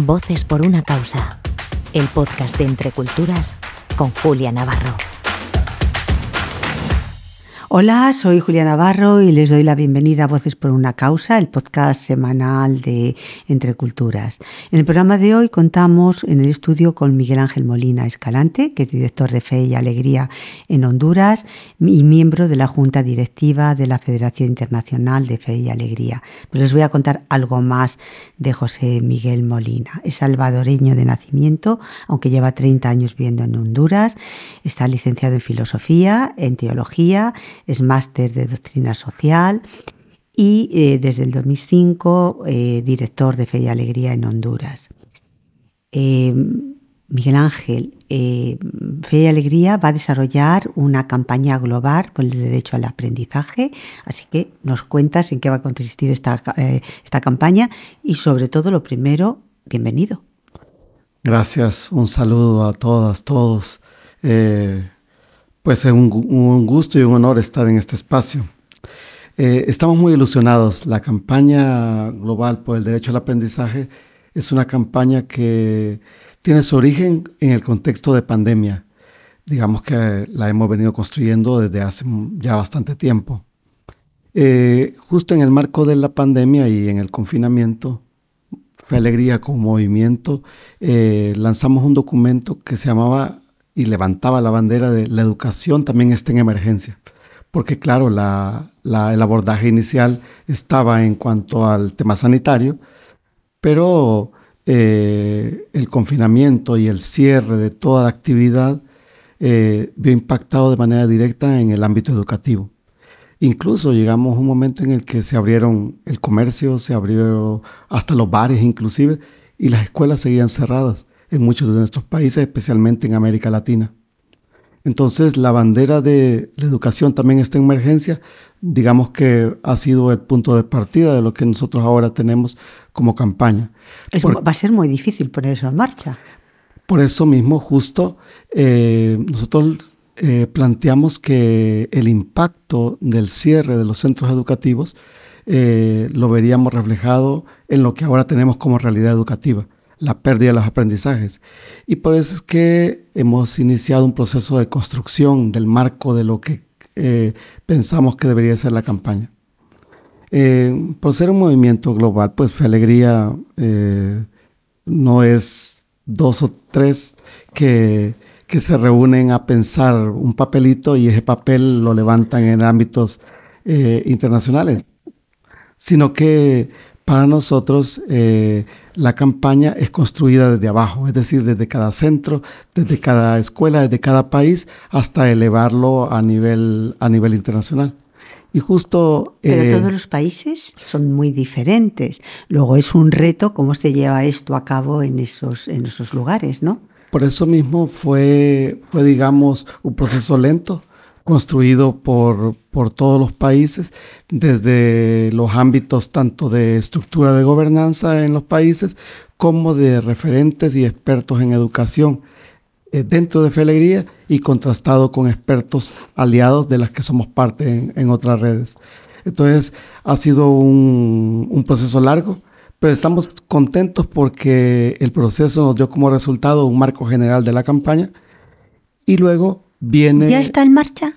Voces por una causa. El podcast de Entre Culturas con Julia Navarro. Hola, soy Julia Navarro y les doy la bienvenida a Voces por una Causa, el podcast semanal de Entre Culturas. En el programa de hoy contamos en el estudio con Miguel Ángel Molina Escalante, que es director de Fe y Alegría en Honduras y miembro de la Junta Directiva de la Federación Internacional de Fe y Alegría. Pues les voy a contar algo más de José Miguel Molina. Es salvadoreño de nacimiento, aunque lleva 30 años viviendo en Honduras. Está licenciado en Filosofía, en Teología, es máster de doctrina social y eh, desde el 2005 eh, director de Fe y Alegría en Honduras. Eh, Miguel Ángel, Fe y Alegría va a desarrollar una campaña global por el derecho al aprendizaje, así que nos cuentas en qué va a consistir esta, esta campaña y sobre todo lo primero, bienvenido. Gracias, un saludo a todas, todos. Pues es un, gusto y un honor estar en este espacio. Eh, estamos muy ilusionados. La campaña global por el derecho al aprendizaje es una campaña que tiene su origen en el contexto de pandemia. Digamos que la hemos venido construyendo desde hace ya bastante tiempo. Eh, justo en el marco de la pandemia y en el confinamiento, fue alegría con movimiento, eh, lanzamos un documento que se llamaba y levantaba la bandera de la educación también está en emergencia. Porque claro, el abordaje inicial estaba en cuanto al tema sanitario, pero eh, el confinamiento y el cierre de toda actividad eh, vio impactado de manera directa en el ámbito educativo. Incluso llegamos a un momento en el que se abrieron el comercio, se abrieron hasta los bares inclusive, y las escuelas seguían cerradas en muchos de nuestros países, especialmente en América Latina. Entonces, la bandera de la educación también está en emergencia. Digamos que ha sido el punto de partida de lo que nosotros ahora tenemos como campaña. va a ser muy difícil poner eso en marcha. Por eso mismo, justo, eh, nosotros eh, planteamos que el impacto del cierre de los centros educativos eh, lo veríamos reflejado en lo que ahora tenemos como realidad educativa la pérdida de los aprendizajes. Y por eso es que hemos iniciado un proceso de construcción del marco de lo que eh, pensamos que debería ser la campaña. Eh, por ser un movimiento global, pues Fe Alegría eh, no es dos o tres que, que, se reúnen a pensar un papelito y ese papel lo levantan en ámbitos internacionales, sino que para nosotros eh, la campaña es construida desde abajo, es decir, desde cada centro, desde cada escuela, desde cada país, hasta elevarlo a nivel, a nivel internacional. Y justo... Pero eh, todos los países son muy diferentes. Luego es un reto cómo se lleva esto a cabo en esos, en esos lugares, ¿no? Por eso mismo fue, fue, digamos, un proceso lento construido por, por todos los países, desde los ámbitos tanto de estructura de gobernanza en los países como de referentes y expertos en educación eh, dentro de Fe y contrastado con expertos aliados de las que somos parte en, otras redes. Entonces ha sido un, un proceso largo, pero estamos contentos porque el proceso nos dio como resultado un marco general de la campaña y luego viene... ¿Ya está en marcha?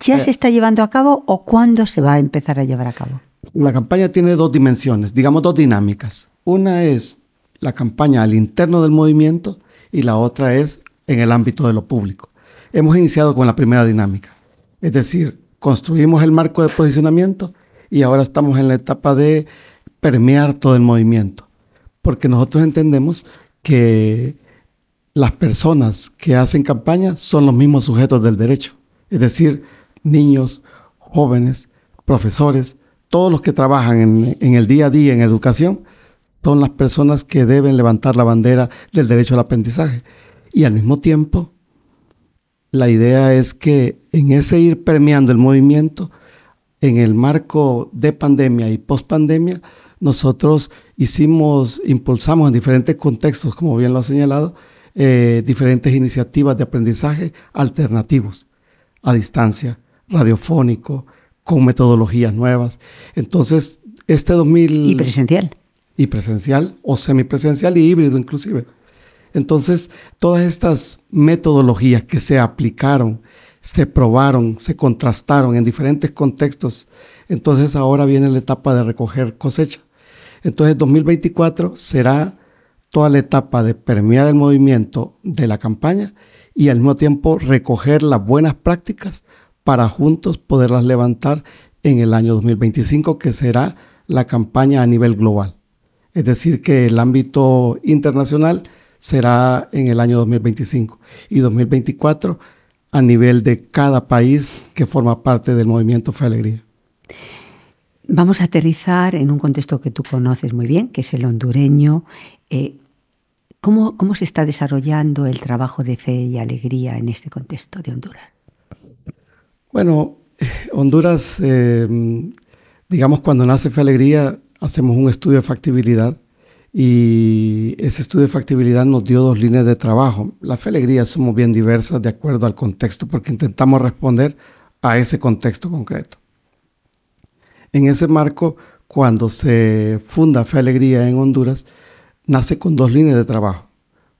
¿Ya se eh. está llevando a cabo o cuándo se va a empezar a llevar a cabo? La campaña tiene dos dimensiones, digamos dos dinámicas. Una es la campaña al interno del movimiento y la otra es en el ámbito de lo público. Hemos iniciado con la primera dinámica, es decir, construimos el marco de posicionamiento y ahora estamos en la etapa de permear todo el movimiento, porque nosotros entendemos que las personas que hacen campaña son los mismos sujetos del derecho, es decir, niños, jóvenes, profesores, todos los que trabajan en, el día a día en educación, son las personas que deben levantar la bandera del derecho al aprendizaje. Y al mismo tiempo, la idea es que en ese ir permeando el movimiento, en el marco de pandemia y post-pandemia, nosotros hicimos, impulsamos en diferentes contextos, como bien lo ha señalado, eh, diferentes iniciativas de aprendizaje alternativos a distancia, radiofónico, con metodologías nuevas. Entonces, este 2000... Y presencial. y presencial o semipresencial y híbrido inclusive. Entonces, todas estas metodologías que se aplicaron, se probaron, se contrastaron en diferentes contextos, entonces ahora viene la etapa de recoger cosecha. Entonces, 2024 será toda la etapa de permear el movimiento de la campaña y al mismo tiempo recoger las buenas prácticas para juntos poderlas levantar en el año 2025, que será la campaña a nivel global. Es decir, que el ámbito internacional será en el año 2025 y 2024 a nivel de cada país que forma parte del movimiento Fe Alegría. Vamos a aterrizar en un contexto que tú conoces muy bien, que es el hondureño. Eh, ¿cómo, ¿Cómo se está desarrollando el trabajo de fe y alegría en este contexto de Honduras? Bueno, Honduras, eh, digamos, cuando nace Fe Alegría, hacemos un estudio de factibilidad y ese estudio de factibilidad nos dio dos líneas de trabajo. La Fe Alegría somos bien diversas de acuerdo al contexto porque intentamos responder a ese contexto concreto. En ese marco, cuando se funda Fe Alegría en Honduras, nace con dos líneas de trabajo.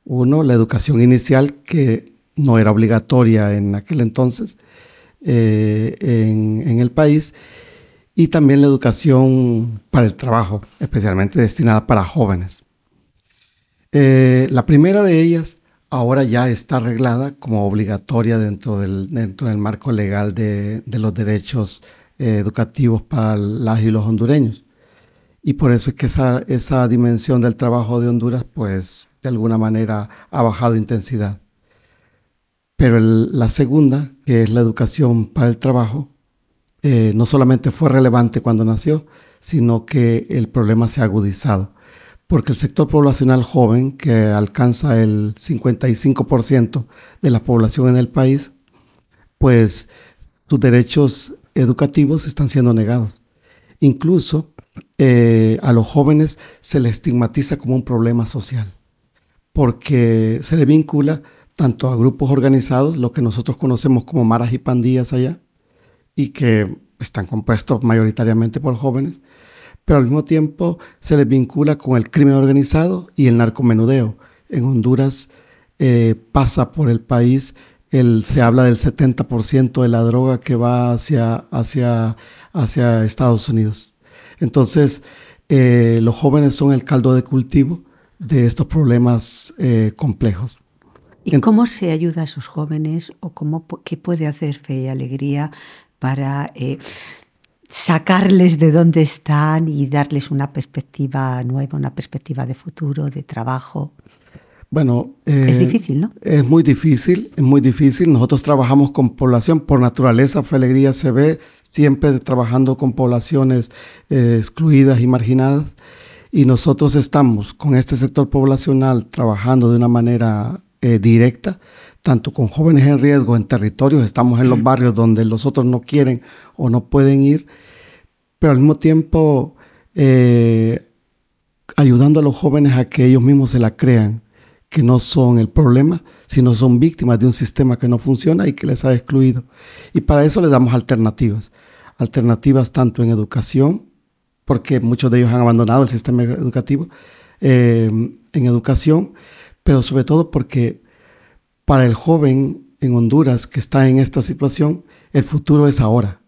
Uno, la educación inicial, que no era obligatoria en aquel entonces, eh, en, el país y también la educación para el trabajo, especialmente destinada para jóvenes. Eh, la primera de ellas ahora ya está arreglada como obligatoria dentro del, dentro del marco legal de, los derechos eh, educativos para las y los hondureños. Y por eso es que esa, esa dimensión del trabajo de Honduras, pues de alguna manera ha bajado intensidad. Pero la segunda, que es la educación para el trabajo, eh, no solamente fue relevante cuando nació, sino que el problema se ha agudizado. Porque el sector poblacional joven, que alcanza el 55% de la población en el país, pues sus derechos educativos están siendo negados. Incluso eh, a los jóvenes se les estigmatiza como un problema social, porque se le vincula tanto a grupos organizados, lo que nosotros conocemos como maras y pandillas allá, y que están compuestos mayoritariamente por jóvenes, pero al mismo tiempo se les vincula con el crimen organizado y el narcomenudeo. En Honduras eh, pasa por el país, se habla del 70% de la droga que va hacia Estados Unidos. Entonces, eh, los jóvenes son el caldo de cultivo de estos problemas eh, complejos. ¿Y cómo se ayuda a esos jóvenes o cómo, qué puede hacer Fe y Alegría para eh, sacarles de donde están y darles una perspectiva nueva, una perspectiva de futuro, de trabajo? Bueno, es difícil, ¿no? Es muy difícil, es muy difícil. Nosotros trabajamos con población, por naturaleza, Fe Alegría se ve siempre trabajando con poblaciones eh, excluidas y marginadas. Y nosotros estamos con este sector poblacional trabajando de una manera eh, directa, tanto con jóvenes en riesgo en territorios, estamos en los barrios donde los otros no quieren o no pueden ir, pero al mismo tiempo eh, ayudando a los jóvenes a que ellos mismos se la crean, que no son el problema, sino son víctimas de un sistema que no funciona y que les ha excluido. Y para eso les damos alternativas, alternativas tanto en educación, porque muchos de ellos han abandonado el sistema educativo, eh, en educación, pero sobre todo porque para el joven en Honduras que está en esta situación, el futuro es ahora,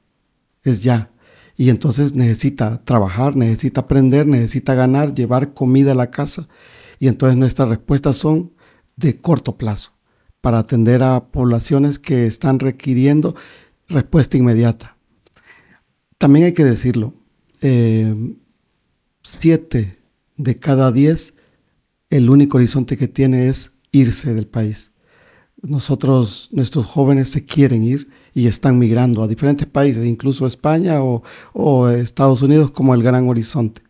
es ya. Y entonces necesita trabajar, necesita aprender, necesita ganar, llevar comida a la casa. Y entonces nuestras respuestas son de corto plazo para atender a poblaciones que están requiriendo respuesta inmediata. También hay que decirlo, eh, siete de cada diez el único horizonte que tiene es irse del país. Nosotros, nuestros jóvenes se quieren ir y están migrando a diferentes países, incluso España o, Estados Unidos como el gran horizonte.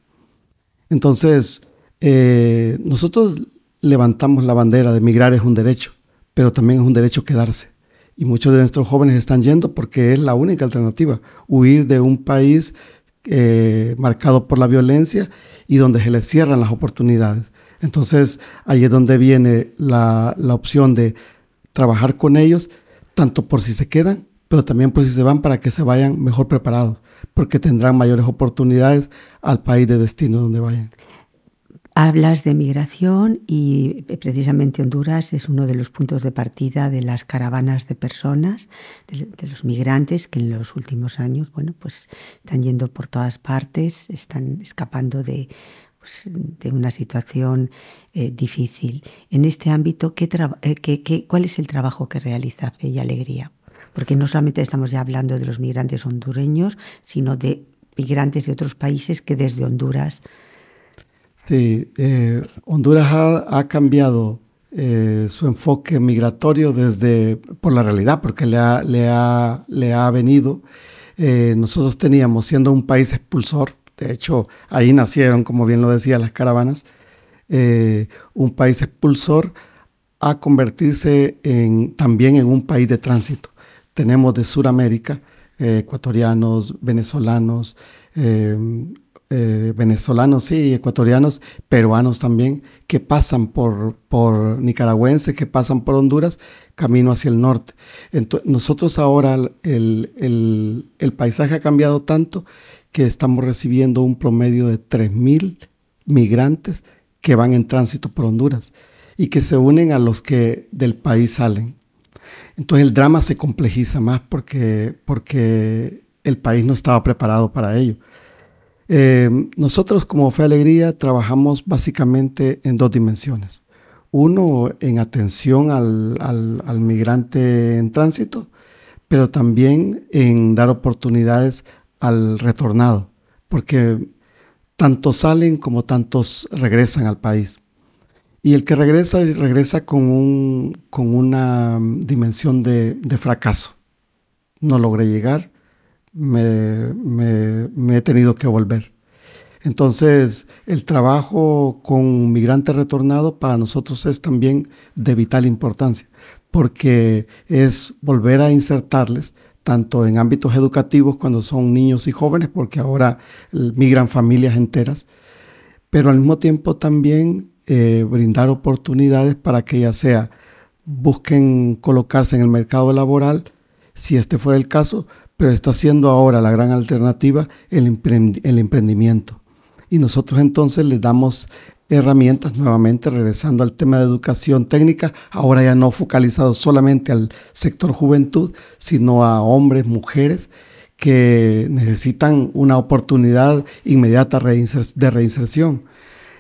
Entonces, eh, nosotros levantamos la bandera de migrar es un derecho, pero también es un derecho quedarse. Y muchos de nuestros jóvenes están yendo porque es la única alternativa, huir de un país eh, marcado por la violencia y donde se les cierran las oportunidades. Entonces ahí es donde viene la, opción de trabajar con ellos, tanto por si se quedan, pero también por si se van para que se vayan mejor preparados, porque tendrán mayores oportunidades al país de destino donde vayan. Hablas de migración y precisamente Honduras es uno de los puntos de partida de las caravanas de personas, de, los migrantes que en los últimos años, bueno, pues están yendo por todas partes, están escapando de, pues, de una situación eh, difícil. En este ámbito, ¿qué eh, ¿cuál es el trabajo que realiza Fe y Alegría? Porque no solamente estamos ya hablando de los migrantes hondureños, sino de migrantes de otros países que desde Honduras Sí, eh, Honduras ha, cambiado eh, su enfoque migratorio desde por la realidad, porque le ha, le ha, le ha venido. Eh, nosotros teníamos, siendo un país expulsor, de hecho ahí nacieron, como bien lo decía, las caravanas, un país expulsor a convertirse en, también en un país de tránsito. Tenemos de Sudamérica ecuatorianos, venezolanos, eh, venezolanos, sí, ecuatorianos, peruanos también, que pasan por, por nicaragüenses, que pasan por Honduras, camino hacia el norte. Entonces, nosotros ahora el, el, paisaje ha cambiado tanto que estamos recibiendo un promedio de 3.000 migrantes que van en tránsito por Honduras y que se unen a los que del país salen. Entonces el drama se complejiza más porque, porque el país no estaba preparado para ello. Eh, nosotros como Fe Alegría trabajamos básicamente en dos dimensiones. Uno, en atención al, migrante en tránsito, pero también en dar oportunidades al retornado, porque tantos salen como tantos regresan al país. Y el que regresa, regresa con, un, con una dimensión de, fracaso. No logré llegar, me, he tenido que volver. Entonces, el trabajo con migrantes retornados para nosotros es también de vital importancia, porque es volver a insertarles tanto en ámbitos educativos cuando son niños y jóvenes, porque ahora migran familias enteras, pero al mismo tiempo también eh, brindar oportunidades para que ya sea busquen colocarse en el mercado laboral, si este fuera el caso, pero está siendo ahora la gran alternativa el, emprendimiento. Y nosotros entonces les damos herramientas nuevamente, regresando al tema de educación técnica, ahora ya no focalizado solamente al sector juventud, sino a hombres, mujeres que necesitan una oportunidad inmediata de reinserción.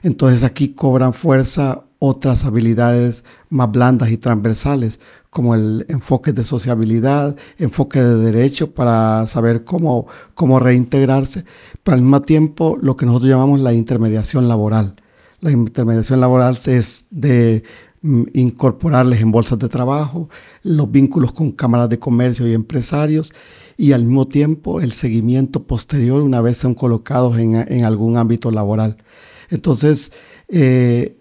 Entonces aquí cobran fuerza otras habilidades más blandas y transversales, como el enfoque de sociabilidad, enfoque de derecho para saber cómo, cómo reintegrarse, pero al mismo tiempo lo que nosotros llamamos la intermediación laboral. La intermediación laboral es de mm, incorporarles en bolsas de trabajo, los vínculos con cámaras de comercio y empresarios y al mismo tiempo el seguimiento posterior una vez son colocados en, en algún ámbito laboral. Entonces, eh,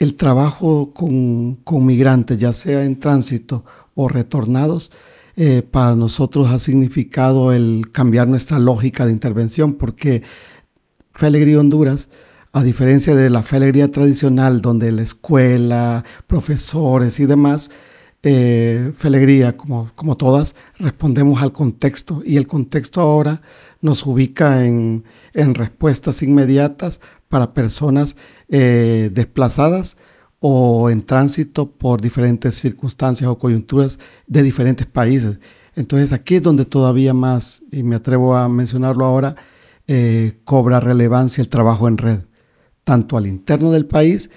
el trabajo con, migrantes, ya sea en tránsito o retornados, eh, para nosotros ha significado el cambiar nuestra lógica de intervención, porque Fe Alegría Honduras, a diferencia de la Fe Alegría tradicional, donde la escuela, profesores y demás, eh, Fe Alegría, como, como todas, respondemos al contexto y el contexto ahora nos ubica en, en respuestas inmediatas para personas eh, desplazadas o en tránsito por diferentes circunstancias o coyunturas de diferentes países. Entonces aquí es donde todavía más, y me atrevo a mencionarlo ahora, eh, cobra relevancia el trabajo en red, tanto al interno del país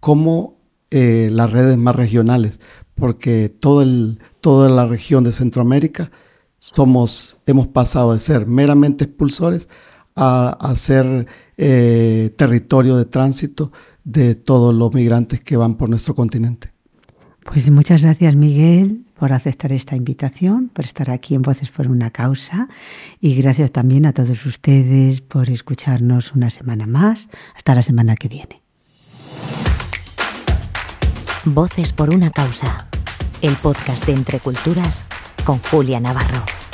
como eh, las redes más regionales, porque toda la región de Centroamérica somos, hemos pasado de ser meramente expulsores a, ser eh, territorio de tránsito de todos los migrantes que van por nuestro continente. Pues muchas gracias Miguel por aceptar esta invitación, por estar aquí en Voces por una Causa y gracias también a todos ustedes por escucharnos una semana más. Hasta la semana que viene. Voces por una Causa, el podcast de Entre Culturas con Julia Navarro.